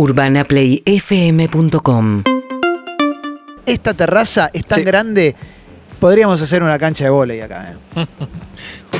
UrbanaPlayFM.com Esta terraza es tan Sí. grande, podríamos hacer una cancha de vóley acá. ¿eh?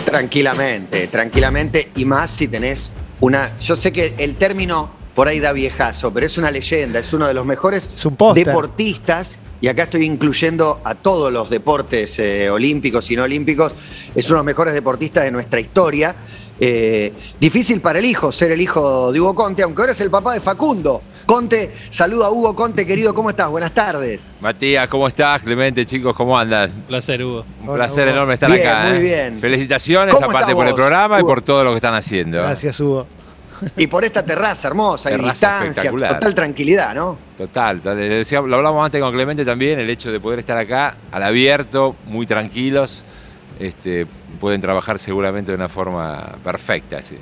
Tranquilamente, tranquilamente. Y más si tenés una. Yo sé que el término por ahí da viejazo, pero es una leyenda, es uno de los mejores Es un póster. deportistas. Y acá estoy incluyendo a todos los deportes eh, olímpicos y no olímpicos. Es uno de los mejores deportistas de nuestra historia. Eh, difícil para el hijo ser el hijo de Hugo Conte, aunque ahora es el papá de Facundo. Conte, saluda a Hugo Conte, querido, ¿cómo estás? Buenas tardes. Matías, ¿cómo estás? Clemente, chicos, ¿cómo andan? Placer, Hugo. Un Hola, placer Hugo. enorme estar Bien, acá. muy ¿eh? bien. Felicitaciones, ¿Cómo aparte por el programa y por todo lo que están haciendo. Gracias, Hugo. Y por esta terraza hermosa, y distancia, total tranquilidad, ¿no? Total, lo hablamos antes con Clemente también, el hecho de poder estar acá al abierto, muy tranquilos, este, pueden trabajar seguramente de una forma perfecta. sí.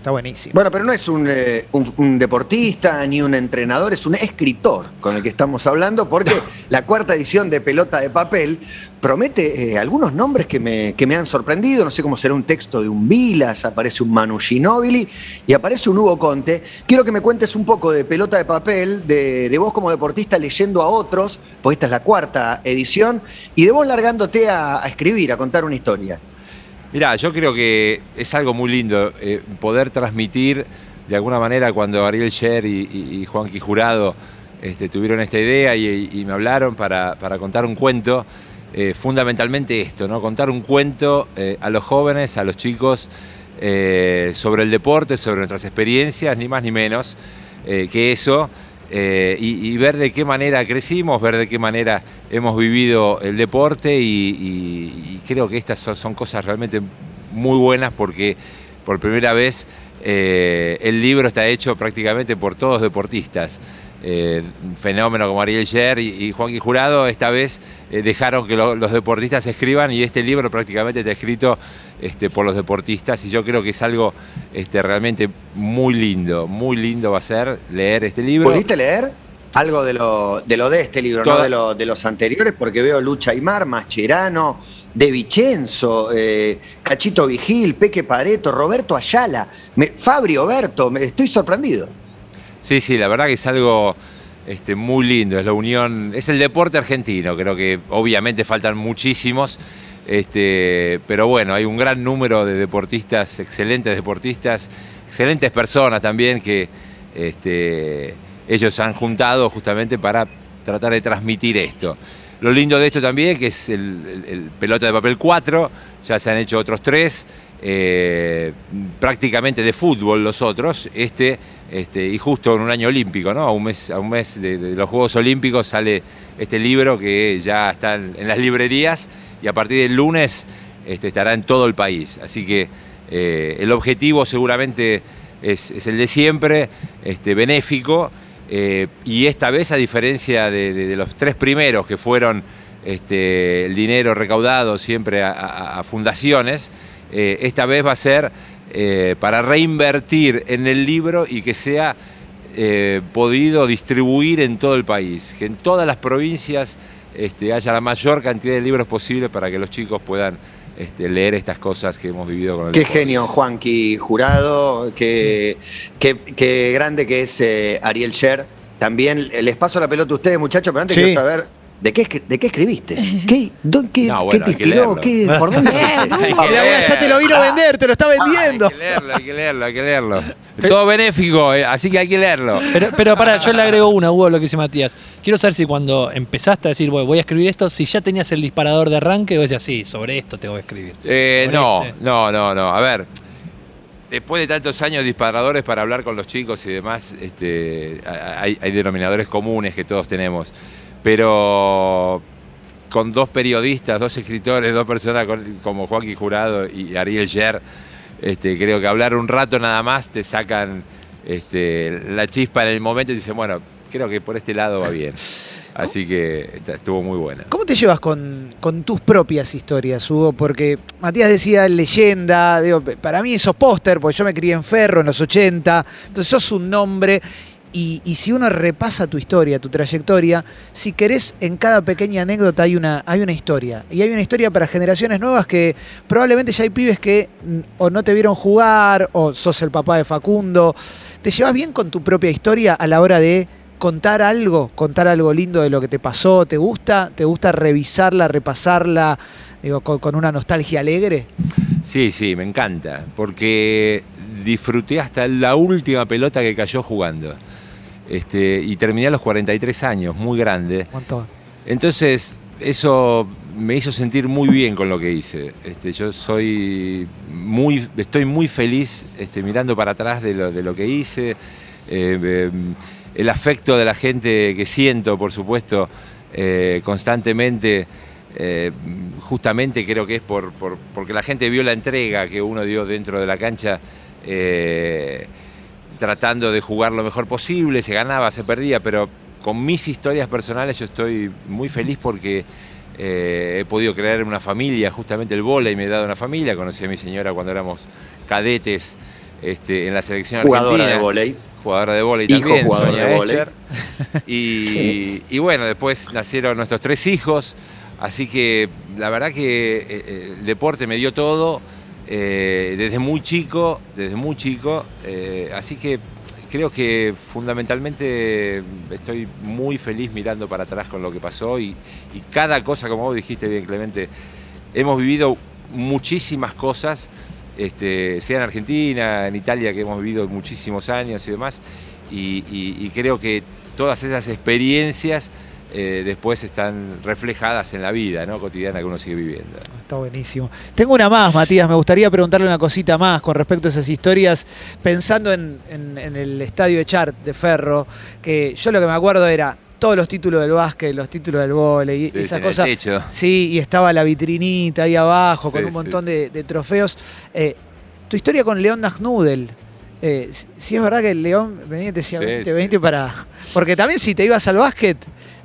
Está buenísimo. Bueno, pero no es un, eh, un- un deportista ni un entrenador, es un escritor con el que estamos hablando, porque la cuarta edición de Pelota de Papel promete eh, algunos nombres que me, que me han sorprendido. No sé cómo será un texto de un Vilas, aparece un Manu Ginóbili y aparece un Hugo Conte. Quiero que me cuentes un poco de Pelota de Papel, de, de vos como deportista leyendo a otros, porque esta es la cuarta edición, y de vos largándote a, a escribir, a contar una historia. Mirá, yo creo que es algo muy lindo eh, poder transmitir de alguna manera cuando Ariel Sher y, y, y Juanqui Jurado este, tuvieron esta idea y, me hablaron para, contar un cuento, eh, fundamentalmente esto, ¿no? Contar un cuento eh, a los jóvenes, a los chicos, sobre el deporte, sobre nuestras experiencias, ni más ni menos que eso. y ver de qué manera crecimos, ver de qué manera hemos vivido el deporte y, creo que estas son, cosas realmente muy buenas porque por primera vez eh, el libro está hecho prácticamente por todos deportistas. Eh, un fenómeno como Ariel Sher y, y Juanqui Jurado esta vez eh, dejaron que lo- los deportistas escriban y este libro prácticamente está escrito este, por los deportistas y yo creo que es algo este, realmente muy lindo, muy lindo va a ser leer este libro. ¿Pudiste leer algo de lo de, lo de este libro, no Toda- de, lo, de los anteriores? Porque veo Lucha Aymar, Mascherano, De Vicenzo, eh, Cachito Vigil, Peque Pareto, Roberto Ayala, me- Fabio Berto, me, estoy sorprendido. Sí, sí, la verdad que es algo este, muy lindo, es la unión, es el deporte argentino, creo que obviamente faltan muchísimos, este, pero bueno, hay un gran número de deportistas, excelentes deportistas, excelentes personas también que este, ellos han juntado justamente para tratar de transmitir esto. Lo lindo de esto también que es el, el- el pelota de papel 4, ya se han hecho otros tres, eh, prácticamente de fútbol los otros, este, este, y justo en un año olímpico, ¿no? A un mes, a un mes de, los Juegos Olímpicos sale este libro que ya está en, en las librerías y a partir del lunes este, estará en todo el país. Así que eh, el objetivo seguramente es, es el de siempre, este, benéfico, eh, y esta vez, a diferencia de, los tres primeros que fueron este, el dinero recaudado siempre a, fundaciones, eh, esta vez va a ser eh, para reinvertir en el libro y que sea podido distribuir en todo el país, que en todas las provincias este, haya la mayor cantidad de libros posible para que los chicos puedan este, leer estas cosas que hemos vivido con el Qué deporte. genio, Juanqui Jurado, qué, qué- qué grande que es eh, Ariel Sher. También les paso la pelota a ustedes, muchachos, pero antes Sí. quiero saber. ¿De qué, ¿De qué escribiste? ¿Qué, qué- No, qué bueno, te inspiró? ¿Qué- ¿Por dónde ya te lo vino a vender, te lo está vendiendo. Hay que leerlo, hay que leerlo, hay que leerlo. Todo benéfico, eh, así que hay que leerlo. Pero, pero para, yo le agrego una, Hugo, lo que dice Matías. Quiero saber si cuando empezaste a decir, "Bueno, voy a escribir esto, si ya tenías el disparador de arranque o decías, sí, sobre esto te voy a escribir. Eh, no, este. no, no, no. A ver, después de tantos años disparadores para hablar con los chicos y demás, este, hay, hay denominadores comunes que todos tenemos. Pero con dos periodistas, dos escritores, dos personas como Joaquín Jurado y Ariel Sher, este, creo que hablar un rato nada más te sacan este, la chispa en el momento y dicen, bueno, creo que por este lado va bien. Así que estuvo muy buena. ¿Cómo te llevas con, con tus propias historias, Hugo? Porque Matías decía leyenda, digo, para mí sos póster, porque yo me crié en Ferro en los 80, entonces sos un nombre. Y, si uno repasa tu historia, tu trayectoria, si querés, en cada pequeña anécdota hay una, hay una historia. Y hay una historia para generaciones nuevas que probablemente ya hay pibes que o no te vieron jugar, o sos el papá de Facundo. ¿Te llevas bien con tu propia historia a la hora de contar algo, contar algo lindo de lo que te pasó? ¿Te gusta? ¿Te gusta revisarla, repasarla, digo, con una nostalgia alegre? Sí, sí, me encanta, porque disfruté hasta la última pelota que cayó jugando. Este, y terminé a los 43 años, muy grande. Montón. Entonces, eso me hizo sentir muy bien con lo que hice. Este, yo soy muy, estoy muy feliz este, mirando para atrás de lo, de lo que hice. Eh, eh, el afecto de la gente que siento, por supuesto, eh, constantemente, eh, justamente creo que es por, por- porque la gente vio la entrega que uno dio dentro de la cancha. Eh, tratando de jugar lo mejor posible, se ganaba, se perdía, pero con mis historias personales yo estoy muy feliz porque eh, he podido crear una familia, justamente el vóley me ha dado una familia, conocí a mi señora cuando éramos cadetes este, en la selección Jugadora argentina. de vóley. Jugadora de vóley Hijo también, Sonia de. Escher. Y, y bueno, después nacieron nuestros tres hijos, así que la verdad que eh, el deporte me dio todo eh, desde muy chico, desde muy chico, eh, así que creo que fundamentalmente estoy muy feliz mirando para atrás con lo que pasó y, cada cosa, como vos dijiste bien Clemente, hemos vivido muchísimas cosas, este, sea en Argentina, en Italia, que hemos vivido muchísimos años y demás, y creo que todas esas experiencias eh, después están reflejadas en la vida ¿no? cotidiana que uno sigue viviendo. Está buenísimo. Tengo una más, Matías. Me gustaría preguntarle una cosita más con respecto a esas historias, pensando en, en- en el estadio de Chart de Ferro, que yo lo que me acuerdo era todos los títulos del básquet, los títulos del vóley, y Sí, esa cosa. Sí, y estaba la vitrinita ahí abajo con un sí. montón de, de trofeos. Eh, tu historia con León Nagnudel. Eh, si, es verdad que el León venía y te decía, venite, venite para. Porque también si te ibas al básquet,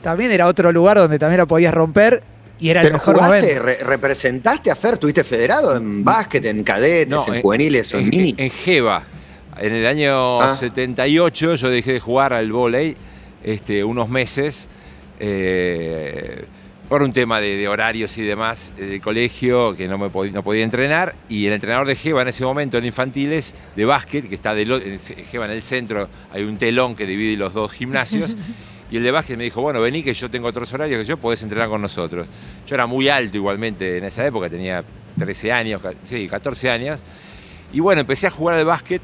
también era otro lugar donde también la podías romper y era el Pero mejor jugaste, momento. re- representaste a Fer, tuviste federado en básquet, en cadetes, No, en en- juveniles o en, en, mini. en Jeva. En el año Ah. 78 yo dejé de jugar al vóley este, unos meses eh, por un tema de, de horarios y demás eh, del colegio que no, me podía, no podía entrenar y el entrenador de Jeva en ese momento en infantiles de básquet, que está del o- en Jeva en el centro, hay un telón que divide los dos gimnasios. Y el de básquet me dijo, bueno, vení que yo tengo otros horarios que yo podés entrenar con nosotros. Yo era muy alto igualmente en esa época, tenía 13 años, sí, 14 años. Y bueno, empecé a jugar al básquet.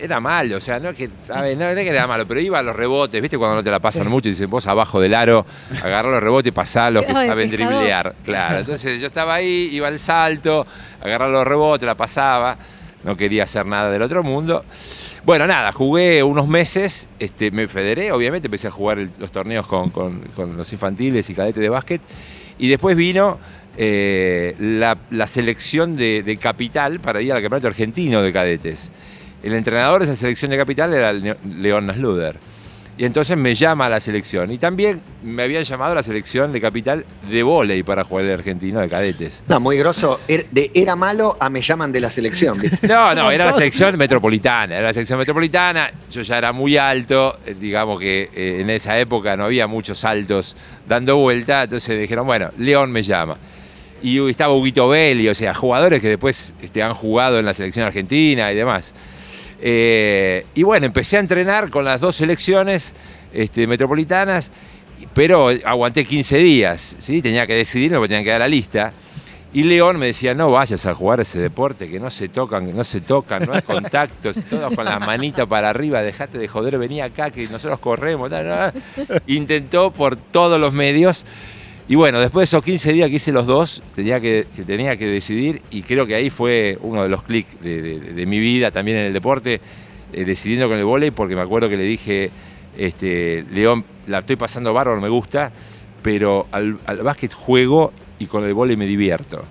Era malo, o sea, no es que, a ver, no, es que era malo, pero iba a los rebotes, ¿viste? Cuando no te la pasan Sí. mucho y dicen, vos abajo del aro, agarrá los rebotes y pasá los que saben pescador. driblear. Claro, entonces yo estaba ahí, iba al salto, agarraba los rebotes, la pasaba, no quería hacer nada del otro mundo. Bueno, nada, jugué unos meses, este, me federé, obviamente, empecé a jugar los torneos con, con- los infantiles y cadetes de básquet. Y después vino eh, la, selección de, de capital para ir al campeonato argentino de cadetes. El entrenador de esa selección de capital era León Nasluder. Y entonces me llama a la selección. Y también me habían llamado a la selección de capital de vóley para jugar el argentino de cadetes. No, muy grosso. Er- de era malo a me llaman de la selección. ¿viste? No, no, era la selección metropolitana, era la selección metropolitana, yo ya era muy alto, eh, digamos que eh, en esa época no había muchos saltos dando vuelta, entonces dijeron, bueno, León me llama. Y estaba Huguito Belli, o sea, jugadores que después este, han jugado en la selección argentina y demás. Eh, y bueno, empecé a entrenar con las dos selecciones este, metropolitanas, pero aguanté 15 días, ¿sí? tenía que decidir, me tenían que dar la lista. Y León me decía, no vayas a jugar ese deporte, que no se tocan, que no se tocan, no hay contactos, todos con las manitas para arriba, dejate de joder, vení acá, que nosotros corremos. Intentó por todos los medios. Y bueno, después de esos 15 días que hice los dos, tenía que, tenía que decidir y creo que ahí fue uno de los clics de, mi vida también en el deporte, eh, decidiendo con el vóley, porque me acuerdo que le dije, este, León, la estoy pasando bárbaro, me gusta, pero al, al básquet juego y con el vóley me divierto.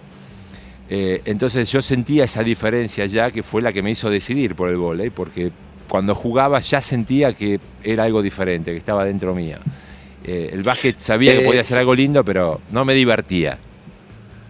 Eh, entonces yo sentía esa diferencia ya que fue la que me hizo decidir por el vóley, porque cuando jugaba ya sentía que era algo diferente, que estaba dentro mío. Eh, el básquet sabía que podía ser algo lindo, pero no me divertía.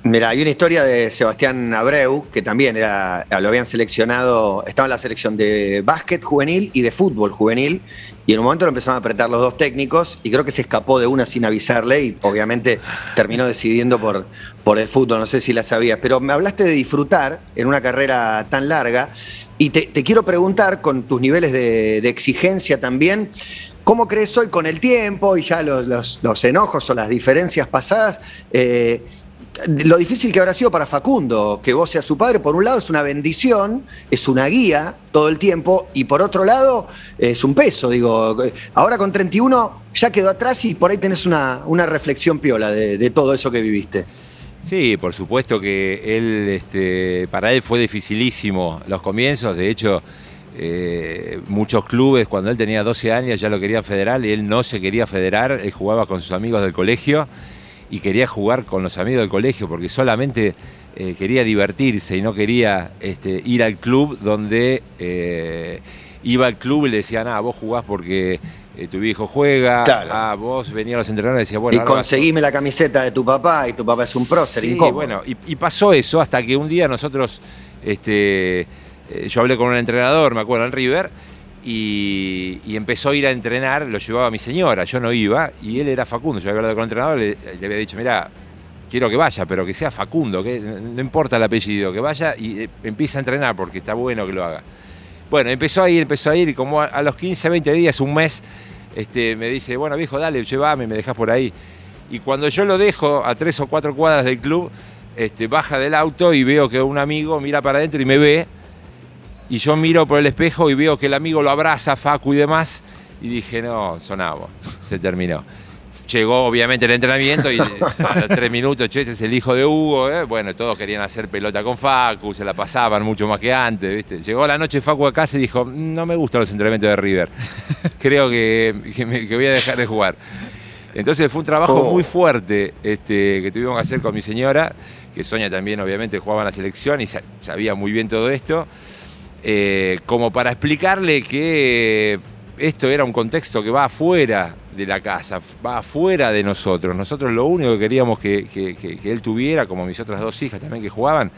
Mira, hay una historia de Sebastián Abreu, que también era, lo habían seleccionado, estaba en la selección de básquet juvenil y de fútbol juvenil, y en un momento lo empezaron a apretar los dos técnicos, y creo que se escapó de una sin avisarle, y obviamente terminó decidiendo por, por el fútbol, no sé si la sabías, pero me hablaste de disfrutar en una carrera tan larga, Y te, te quiero preguntar, con tus niveles de, de exigencia también, ¿cómo crees hoy con el tiempo y ya los, los- enojos o las diferencias pasadas? eh, lo difícil que habrá sido para Facundo, que vos seas su padre, por un lado es una bendición, es una guía todo el tiempo, y por otro lado es un peso, digo, ahora con 31 ya quedó atrás y por ahí tenés una, una reflexión piola de, de todo eso que viviste. Sí, por supuesto que él, este, para él fue dificilísimo los comienzos. De hecho, eh, muchos clubes, cuando él tenía 12 años, ya lo querían federal y él no se quería federar. Él jugaba con sus amigos del colegio y quería jugar con los amigos del colegio porque solamente eh, quería divertirse y no quería este, ir al club donde eh, iba al club y le decían, ah, vos jugás porque tu viejo juega, Claro. ah, vos venías a los entrenadores y decías, bueno, y vas- conseguime la camiseta de tu papá y tu papá es un prócer, Sí, incómodo. bueno, y, y pasó eso hasta que un día nosotros, este, eh, yo hablé con un entrenador, me acuerdo, en River, y, empezó a ir a entrenar, lo llevaba mi señora, yo no iba, y él era Facundo, yo había hablado con el entrenador, le, le había dicho, mira, quiero que vaya, pero que sea Facundo, que no importa el apellido, que vaya y eh, empiece a entrenar porque está bueno que lo haga. Bueno, empezó a ir, empezó a ir, y como a, a los 15, 20 días, un mes, este, me dice, bueno, viejo, dale, llévame, me dejas por ahí. Y cuando yo lo dejo a tres o cuatro cuadras del club, este, baja del auto y veo que un amigo mira para adentro y me ve. Y yo miro por el espejo y veo que el amigo lo abraza, Facu y demás. Y dije, no, sonamos, se terminó. Llegó obviamente el entrenamiento y a los tres minutos, che, este es el hijo de Hugo. ¿eh? Bueno, todos querían hacer pelota con Facu, se la pasaban mucho más que antes. ¿viste? Llegó la noche Facu a casa y dijo, no me gustan los entrenamientos de River. Creo que, que me- que voy a dejar de jugar. Entonces fue un trabajo Oh. muy fuerte este, que tuvimos que hacer con mi señora, que Sonia también obviamente jugaba en la selección y sa- sabía muy bien todo esto, eh, como para explicarle que esto era un contexto que va afuera de la casa, va afuera de nosotros. Nosotros lo único que queríamos que, él tuviera, como mis otras dos hijas también que jugaban,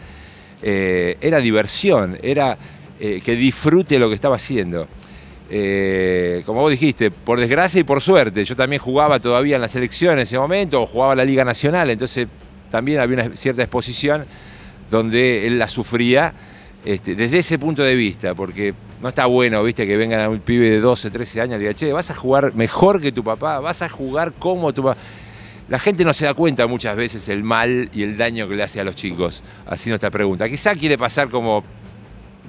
eh, era diversión, era eh, que disfrute lo que estaba haciendo. Eh, como vos dijiste, por desgracia y por suerte, yo también jugaba todavía en la selección en ese momento, o jugaba la Liga Nacional, entonces también había una cierta exposición donde él la sufría este, desde ese punto de vista, porque no está bueno, viste, que vengan a un pibe de 12, 13 años y diga, che, vas a jugar mejor que tu papá, vas a jugar como tu papá. La gente no se da cuenta muchas veces el mal y el daño que le hace a los chicos haciendo esta pregunta. Quizá quiere pasar como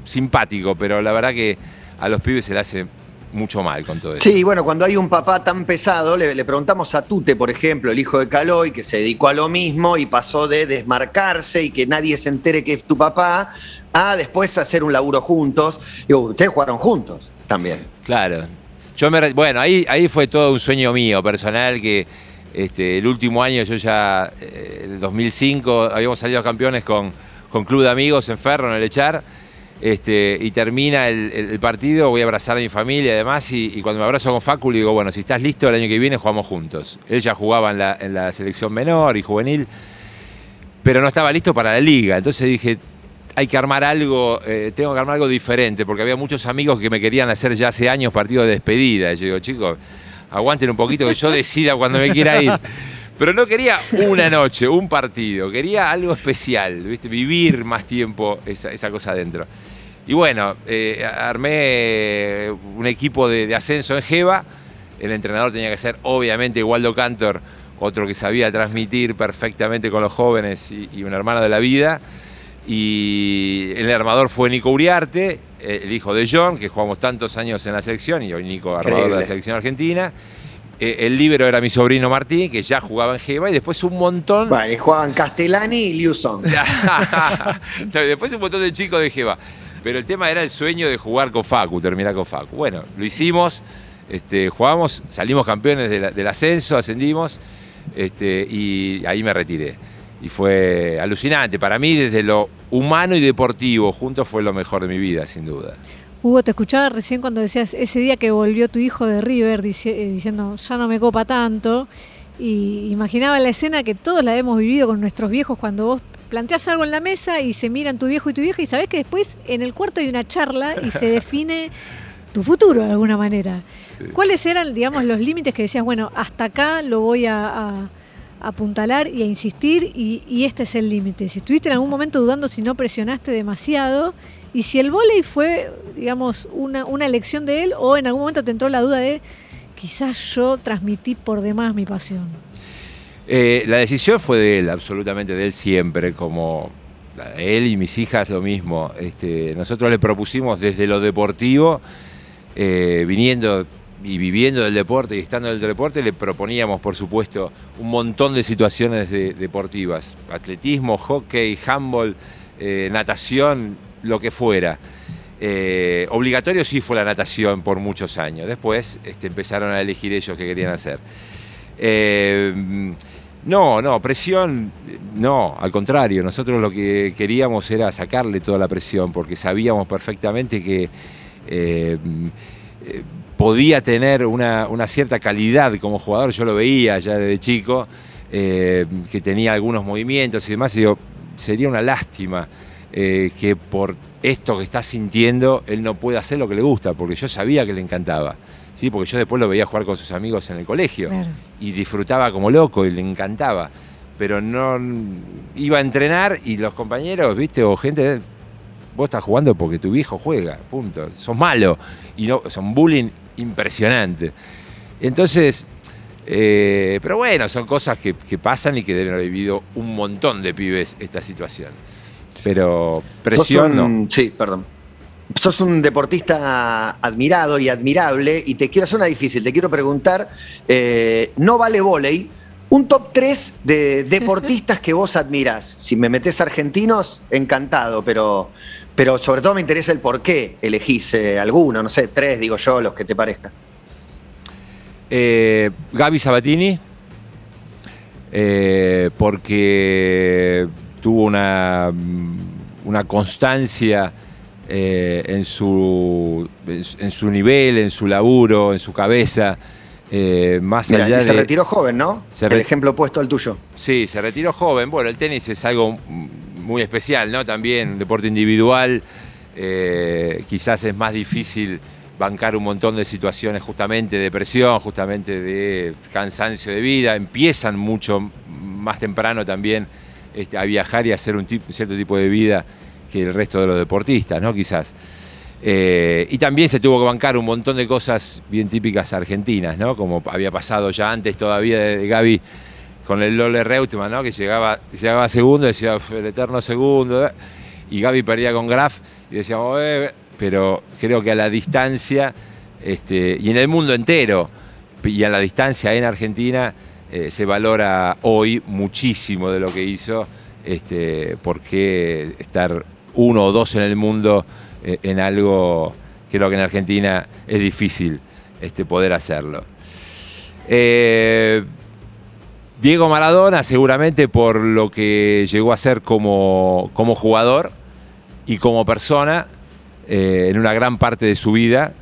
simpático, pero la verdad que a los pibes se le hace mucho mal con todo eso. Sí, bueno, cuando hay un papá tan pesado, le, le preguntamos a Tute, por ejemplo, el hijo de Caloy, que se dedicó a lo mismo y pasó de desmarcarse y que nadie se entere que es tu papá, a después hacer un laburo juntos. Digo, ustedes jugaron juntos también. Claro. Yo me bueno, ahí, ahí fue todo un sueño mío personal que este, el último año yo ya, eh, en el 2005, habíamos salido campeones con, con Club de Amigos en Ferro, en el Echar, este, y termina el, partido, voy a abrazar a mi familia y demás, y, y cuando me abrazo con Facu le digo, bueno, si estás listo el año que viene jugamos juntos. Él ya jugaba en la, en la selección menor y juvenil, pero no estaba listo para la liga, entonces dije, hay que armar algo, eh, tengo que armar algo diferente, porque había muchos amigos que me querían hacer ya hace años partidos de despedida. Y yo digo, chicos, aguanten un poquito que yo decida cuando me quiera ir. Pero no quería una noche, un partido, quería algo especial, ¿viste? vivir más tiempo esa, esa cosa adentro. Y bueno, eh, armé un equipo de, de ascenso en Jeva, el entrenador tenía que ser obviamente Waldo Cantor, otro que sabía transmitir perfectamente con los jóvenes y- y un hermano de la vida. Y el armador fue Nico Uriarte, eh, el hijo de John, que jugamos tantos años en la selección, y hoy Nico, armador de la selección argentina. Eh, el líbero era mi sobrino Martín, que ya jugaba en Jeva, y después un montón. Vale, jugaban Castellani y. No, después un montón de chicos de Jeva. Pero el tema era el sueño de jugar con Facu, terminar con Facu. Bueno, lo hicimos, este, jugamos, salimos campeones del ascenso, ascendimos, este, y ahí me retiré. Y fue alucinante. Para mí, desde lo humano y deportivo, juntos fue lo mejor de mi vida, sin duda. Hugo, te escuchaba recién cuando decías ese día que volvió tu hijo de River eh, diciendo ya no me copa tanto. Y imaginaba la escena que todos la hemos vivido con nuestros viejos cuando vos planteas algo en la mesa y se miran tu viejo y tu vieja y sabés que después en el cuarto hay una charla y se define tu futuro de alguna manera. ¿Cuáles eran, digamos, los límites que decías, bueno, hasta acá lo voy a, a- a apuntalar y a insistir y, y este es el límite? Si estuviste en algún momento dudando si no presionaste demasiado Y si el vóley fue, digamos, una, una elección de él o en algún momento te entró la duda de quizás yo transmití por demás mi pasión. Eh, la decisión fue de él, absolutamente de él siempre, como él y mis hijas lo mismo. Este, nosotros le propusimos desde lo deportivo, eh, viniendo y viviendo del deporte y estando del deporte, le proponíamos, por supuesto, un montón de situaciones de- deportivas. Atletismo, hockey, handball, eh, natación, lo que fuera. Eh, obligatorio sí fue la natación por muchos años. Después este, empezaron a elegir ellos qué querían hacer. Eh, no, no, presión, no, al contrario, nosotros lo que queríamos era sacarle toda la presión, porque sabíamos perfectamente que eh, podía tener una, una cierta calidad como jugador, yo lo veía ya desde chico, que tenía algunos movimientos y demás, y digo, sería una lástima que por esto que está sintiendo él no pueda hacer lo que le gusta, porque yo sabía que le encantaba. ¿sí? Porque yo después lo veía jugar con sus amigos en el colegio Claro. y disfrutaba como loco y le encantaba. Pero no iba a entrenar y los compañeros, viste, o gente, vos estás jugando porque tu viejo juega, punto. Sos malo. Y no, son bullying impresionante. Entonces, eh, pero bueno, son cosas que, que pasan y que deben haber vivido un montón de pibes esta situación. Pero presión no. Sí, perdón. Sos un deportista admirado y admirable y te quiero hacer una difícil. Te quiero preguntar, eh, no vale volei, un top 3 de deportistas que vos admirás. Si me metés argentinos, encantado, pero, pero sobre todo me interesa el por qué elegís eh, alguno, no sé, tres, digo yo, los que te parezcan. Eh, Gaby Sabatini, eh, porque tuvo una, una constancia eh, en, su, en su- nivel, en su laburo, en su cabeza, eh, más allá y se de... retiró joven, ¿no? Se el ejemplo opuesto al tuyo. Sí, se retiró joven. Bueno, el tenis es algo muy especial, ¿no? También un deporte individual. eh, quizás es más difícil bancar un montón de situaciones justamente de presión, justamente de cansancio de vida. Empiezan mucho más temprano también este, a viajar y a hacer un cierto tipo de vida que el resto de los deportistas, ¿no? Quizás. Eh, y también se tuvo que bancar un montón de cosas bien típicas argentinas, ¿no? Como había pasado ya antes todavía de, de Gaby con el Lole Reutemann, ¿no? Que llegaba, llegaba segundo, decía "Uf, el eterno segundo, ¿eh?". y Gaby perdía con Graf y decíamos, "Eh", pero creo que a la distancia, este, y en el mundo entero, y a la distancia en Argentina, eh, se valora hoy muchísimo de lo que hizo, este, porque estar uno o dos en el mundo eh, en algo, creo que en Argentina es difícil este, poder hacerlo. Eh, Diego Maradona seguramente por lo que llegó a ser como, como jugador y como persona en una gran parte de su vida.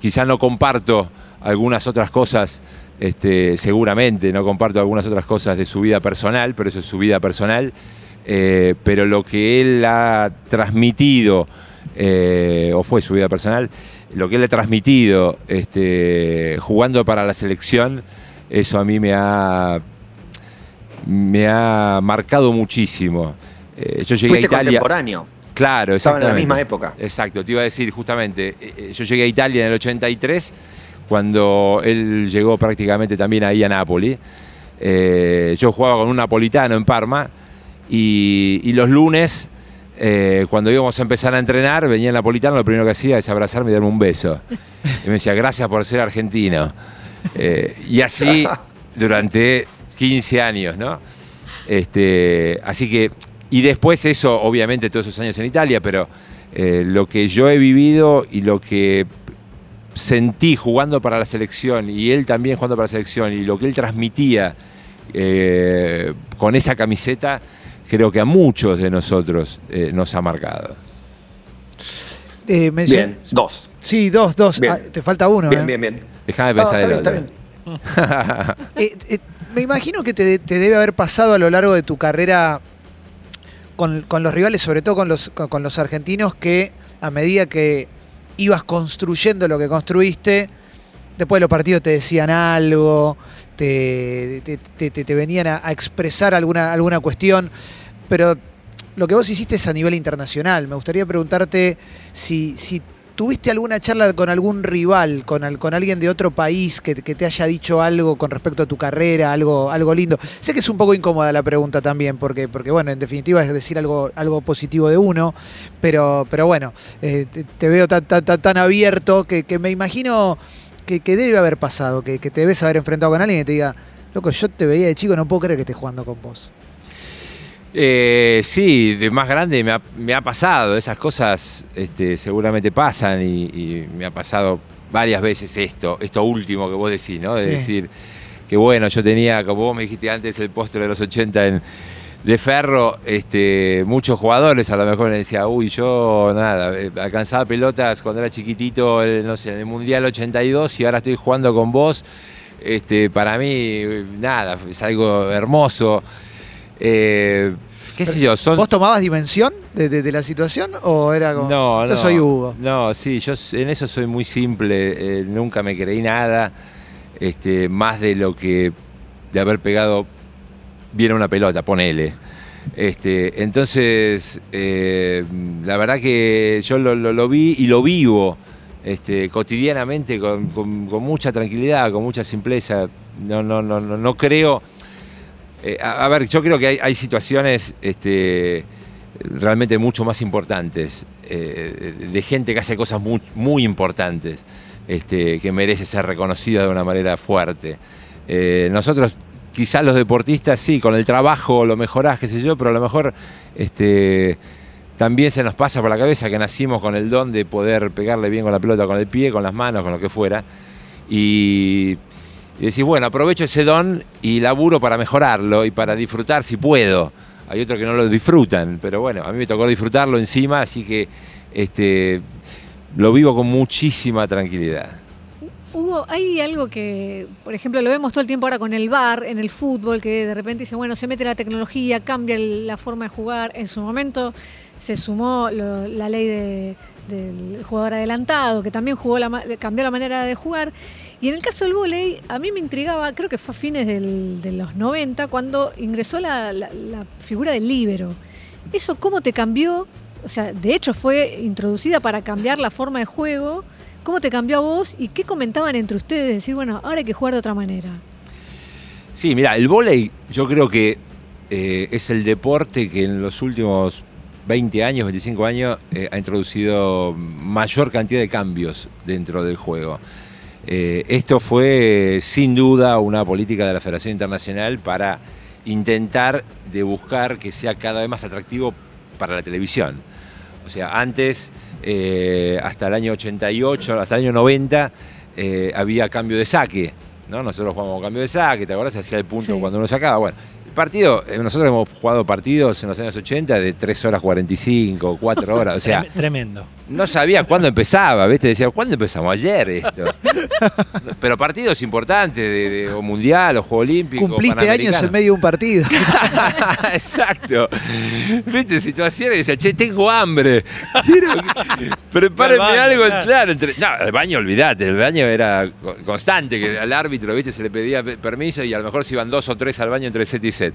Quizás no comparto algunas otras cosas, este, seguramente no comparto algunas otras cosas de su vida personal, pero eso es su vida personal. Eh, pero lo que él ha transmitido, eh, o fue su vida personal, lo que él ha transmitido este, jugando para la selección, eso a mí me ha, me ha marcado muchísimo. Eh, yo llegué Fuiste a Italia. contemporáneo. Claro, Estaba en la exactamente. misma época. Exacto, te iba a decir justamente, eh, eh, yo llegué a Italia en el 83, cuando él llegó prácticamente también ahí a Nápoli. Eh, yo jugaba con un napolitano en Parma y, y los lunes, eh, cuando íbamos a empezar a entrenar, venía el napolitano, lo primero que hacía es abrazarme y darme un beso. Y me decía, gracias por ser argentino. Eh, y así durante 15 años, ¿no? Este, así que, y después eso, obviamente, todos esos años en Italia, pero lo que yo he vivido y lo que sentí jugando para la selección y él también jugando para la selección y lo que él transmitía eh, con esa camiseta, creo que a muchos de nosotros eh, nos ha marcado. Eh, Bien, dos. Sí, dos, dos. Ah, te falta uno. Bien, eh. bien, bien. Déjame No, pensar está el bien, otro. está bien. Eh, eh, me imagino que te, te debe haber pasado a lo largo de tu carrera con, con los rivales, sobre todo con los, con, con los argentinos, que a medida que ibas construyendo lo que construiste, después de los partidos te decían algo, te venían a, a expresar alguna, alguna cuestión, pero lo que vos hiciste es a nivel internacional. Me gustaría preguntarte si, si tuviste alguna charla con algún rival, con, con alguien de otro país que, que te haya dicho algo con respecto a tu carrera, algo, algo lindo. Sé que es un poco incómoda la pregunta también, porque, porque bueno, en definitiva es decir algo, algo positivo de uno, pero, pero bueno, eh, te, veo tan, tan, tan- tan abierto que, que me imagino que, que debe haber pasado, que, que te debes haber enfrentado con alguien y te diga, loco, yo te veía de chico, no puedo creer que estés jugando con vos. Eh, sí, de más grande me ha, me ha pasado, esas cosas este, seguramente pasan y, y me ha pasado varias veces esto, esto último que vos decís, ¿no? De Sí. decir que bueno, yo tenía, como vos me dijiste antes, el postre de los 80 en, de Ferro, este, muchos jugadores a lo mejor me decían, uy, yo nada, eh, alcanzaba pelotas cuando era chiquitito, no sé, en el Mundial 82 y ahora estoy jugando con vos. Este, para mí, nada, es algo hermoso. Eh, ¿Qué sé yo? Son, ¿Vos tomabas dimensión de, de- de la situación o era como, no, yo no. soy Hugo? No, sí, yo en eso soy muy simple. eh, nunca me creí nada. Este, más de lo que de haber pegado bien una pelota, ponele. Este, entonces, eh, la verdad que yo lo, lo- lo vi y lo vivo este, cotidianamente con, con- con mucha tranquilidad, con mucha simpleza. No, no, no, no, no creo. Eh, a, ver, yo creo que hay, situaciones este, realmente mucho más importantes, eh, de gente que hace cosas muy, muy importantes, este, que merece ser reconocida de una manera fuerte. Eh, nosotros, quizás los deportistas, sí, con el trabajo lo mejorás, qué sé yo, pero a lo mejor este, también se nos pasa por la cabeza que nacimos con el don de poder pegarle bien con la pelota, con el pie, con las manos, con lo que fuera. Y, y decís, bueno, aprovecho ese don y laburo para mejorarlo y para disfrutar si puedo. Hay otros que no lo disfrutan, pero bueno, a mí me tocó disfrutarlo encima, así que este, lo vivo con muchísima tranquilidad. Hugo, hay algo que, por ejemplo, lo vemos todo el tiempo ahora con el VAR en el fútbol, que de repente dice, bueno, se mete la tecnología, cambia la forma de jugar. En su momento se sumó la ley de- del jugador adelantado, que también jugó la, cambió la manera de jugar. Y en el caso del vóley, a mí me intrigaba, creo que fue a fines de los 90, cuando ingresó la, figura del líbero. ¿Eso cómo te cambió? O sea, de hecho fue introducida para cambiar la forma de juego. ¿Cómo te cambió a vos y qué comentaban entre ustedes? Decir, bueno, ahora hay que jugar de otra manera. Sí, mira, el vóley yo creo que eh, es el deporte que en los últimos 20 años, 25 años, eh, ha introducido mayor cantidad de cambios dentro del juego. Eh, esto fue sin duda una política de la Federación Internacional para intentar de buscar que sea cada vez más atractivo para la televisión. O sea, antes, eh, hasta el año 88, hasta el año 90, eh, había cambio de saque. ¿no? Nosotros jugábamos cambio de saque, ¿te acuerdas? Se hacía el punto Sí. cuando uno sacaba. Bueno, el partido, nosotros hemos jugado partidos en los años 80 de 3 horas 45, 4 horas. O sea, Trem- Tremendo. No sabía cuándo empezaba, ¿viste? Decía, ¿cuándo empezamos? Ayer esto. Pero partidos importantes, de, de- o mundial, o juego olímpico. Cumpliste años en medio de un partido. Exacto. ¿Viste? Situaciones decía, che, tengo hambre. Quiero que- Prepárenme baño, algo. claro. Claro, entre- no, el baño, olvídate. El baño era co- constante, que al árbitro, ¿viste? Se le pedía pe- permiso y a lo mejor se iban dos o tres al baño entre set y set.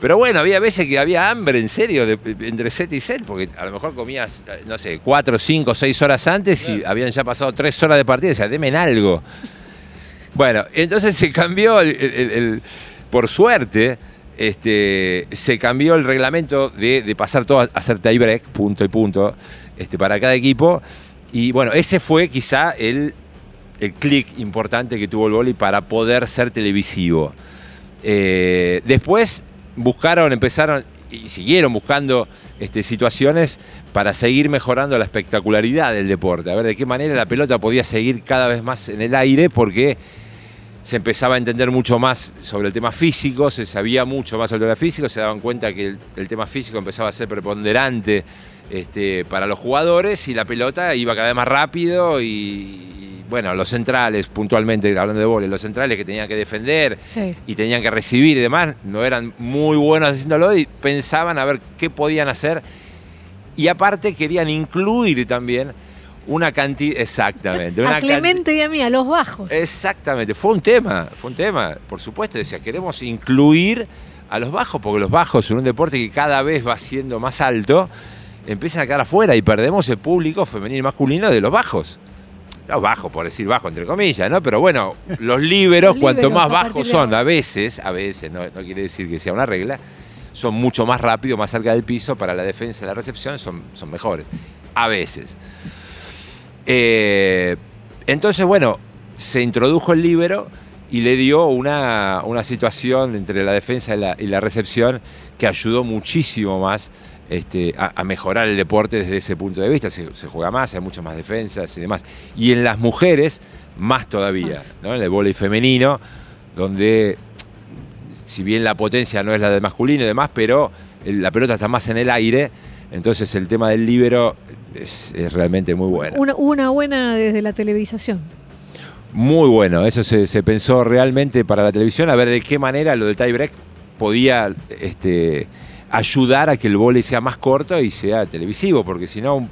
Pero bueno, había veces que había hambre, en serio, de- entre set y set, porque a lo mejor comías, eh, no sé, cuatro, cinco, seis horas antes y habían ya pasado tres horas de partida. O sea, denme algo. Bueno, entonces se cambió, el- el- el- por suerte, este, se cambió el reglamento de, de pasar todo a hacer tiebreak, punto y punto, este, para cada equipo. Y bueno, ese fue quizá el, el clic importante que tuvo el vóley para poder ser televisivo. Eh, después buscaron, empezaron y siguieron buscando este, situaciones para seguir mejorando la espectacularidad del deporte. A ver de qué manera la pelota podía seguir cada vez más en el aire porque se empezaba a entender mucho más sobre el tema físico, se sabía mucho más sobre el tema físico, se daban cuenta que el, tema físico empezaba a ser preponderante este, para los jugadores y la pelota iba cada vez más rápido y, bueno, los centrales, puntualmente hablando de vóley, los centrales que tenían que defender Sí. y tenían que recibir y demás, no eran muy buenos haciéndolo y pensaban a ver qué podían hacer y aparte querían incluir también una cantidad, exactamente, una A Clemente y a mí, a los bajos. Exactamente, fue un tema, fue un tema, por supuesto, decía, queremos incluir a los bajos, porque los bajos en un deporte que cada vez va siendo más alto, empiezan a quedar afuera y perdemos el público femenino y masculino de los bajos. Los bajos, por decir bajo, entre comillas, ¿no? Pero bueno, los líberos, Los cuanto más bajos son, a veces, a veces, no, no quiere decir que sea una regla, son mucho más rápidos, más cerca del piso, para la defensa y la recepción son, son mejores. A veces. Eh, entonces, bueno, se introdujo el líbero y le dio una, una situación entre la defensa y la, y la recepción que ayudó muchísimo más este, a, a mejorar el deporte desde ese punto de vista. Se, se juega más, hay muchas más defensas y demás. Y en las mujeres, más todavía. En el vóley femenino, donde si bien la potencia no es la del masculino y demás, pero la pelota está más en el aire, entonces el tema del líbero es, es realmente muy bueno. Una, una buena desde la televisación. Muy bueno, eso se, se pensó realmente para la televisión, a ver de qué manera lo del tiebreak podía este, ayudar a que el vóley sea más corto y sea televisivo, porque si no,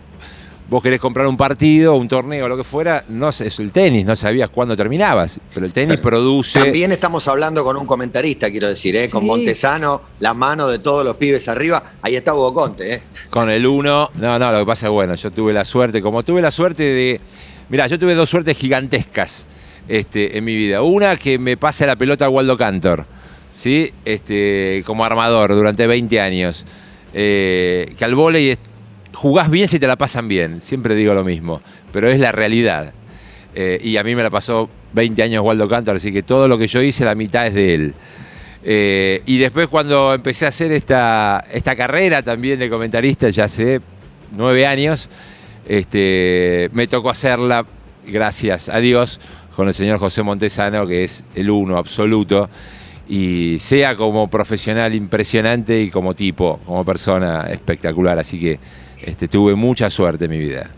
vos querés comprar un partido, un torneo, lo que fuera, no sé, es el tenis, no sabías cuándo terminabas, pero el tenis produce... También estamos hablando con un comentarista, quiero decir, ¿eh? con Sí. Montesano, la mano de todos los pibes arriba. Ahí está Hugo Conte. ¿eh? Con el 1, no, no, lo que pasa es bueno, yo tuve la suerte, como tuve la suerte de. Mirá, yo tuve dos suertes gigantescas este, en mi vida. Una que me pase la pelota a Waldo Cantor, ¿sí? Este, como armador durante 20 años. Eh, que al volei jugás bien si te la pasan bien, siempre digo lo mismo, pero es la realidad. Eh, y a mí me la pasó 20 años Waldo Cantor, así que todo lo que yo hice, la mitad es de él. Eh, y después cuando empecé a hacer esta, esta carrera también de comentarista, ya hace nueve años, este, me tocó hacerla, gracias a Dios, con el señor José Montesano, que es el uno absoluto, y sea como profesional impresionante y como tipo, como persona espectacular. Así que este, tuve mucha suerte en mi vida.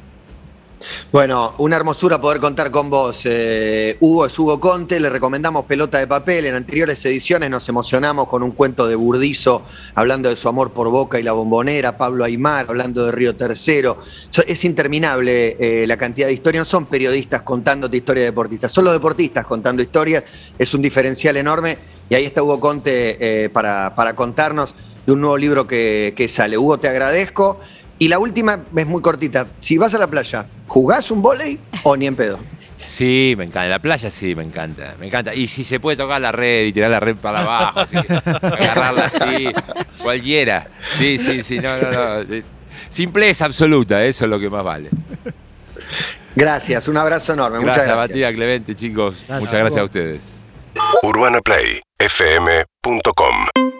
Bueno, una hermosura poder contar con vos. eh, Hugo es Hugo Conte, le recomendamos Pelota de Papel. En anteriores ediciones nos emocionamos con un cuento de Burdizo hablando de su amor por Boca y la bombonera, Pablo Aymar hablando de Río Tercero. Es interminable eh, la cantidad de historias. No son periodistas contándote historias de deportistas, son los deportistas contando historias. Es un diferencial enorme. Y ahí está Hugo Conte eh, para, para contarnos de un nuevo libro que, que sale. Hugo, te agradezco. Y la última es muy cortita. Si vas a la playa, ¿jugás un volei o ni en pedo? Sí, me encanta. En la playa sí, me encanta. Me encanta. Y si se puede tocar la red y tirar la red para abajo, así, agarrarla así, cualquiera. Sí, sí, sí, no, no, no. Simpleza absoluta, eso es lo que más vale. Gracias, un abrazo enorme. Gracias, Muchas gracias. Matías, Clemente, chicos. Gracias, Muchas gracias a ustedes. UrbanaPlayFM.com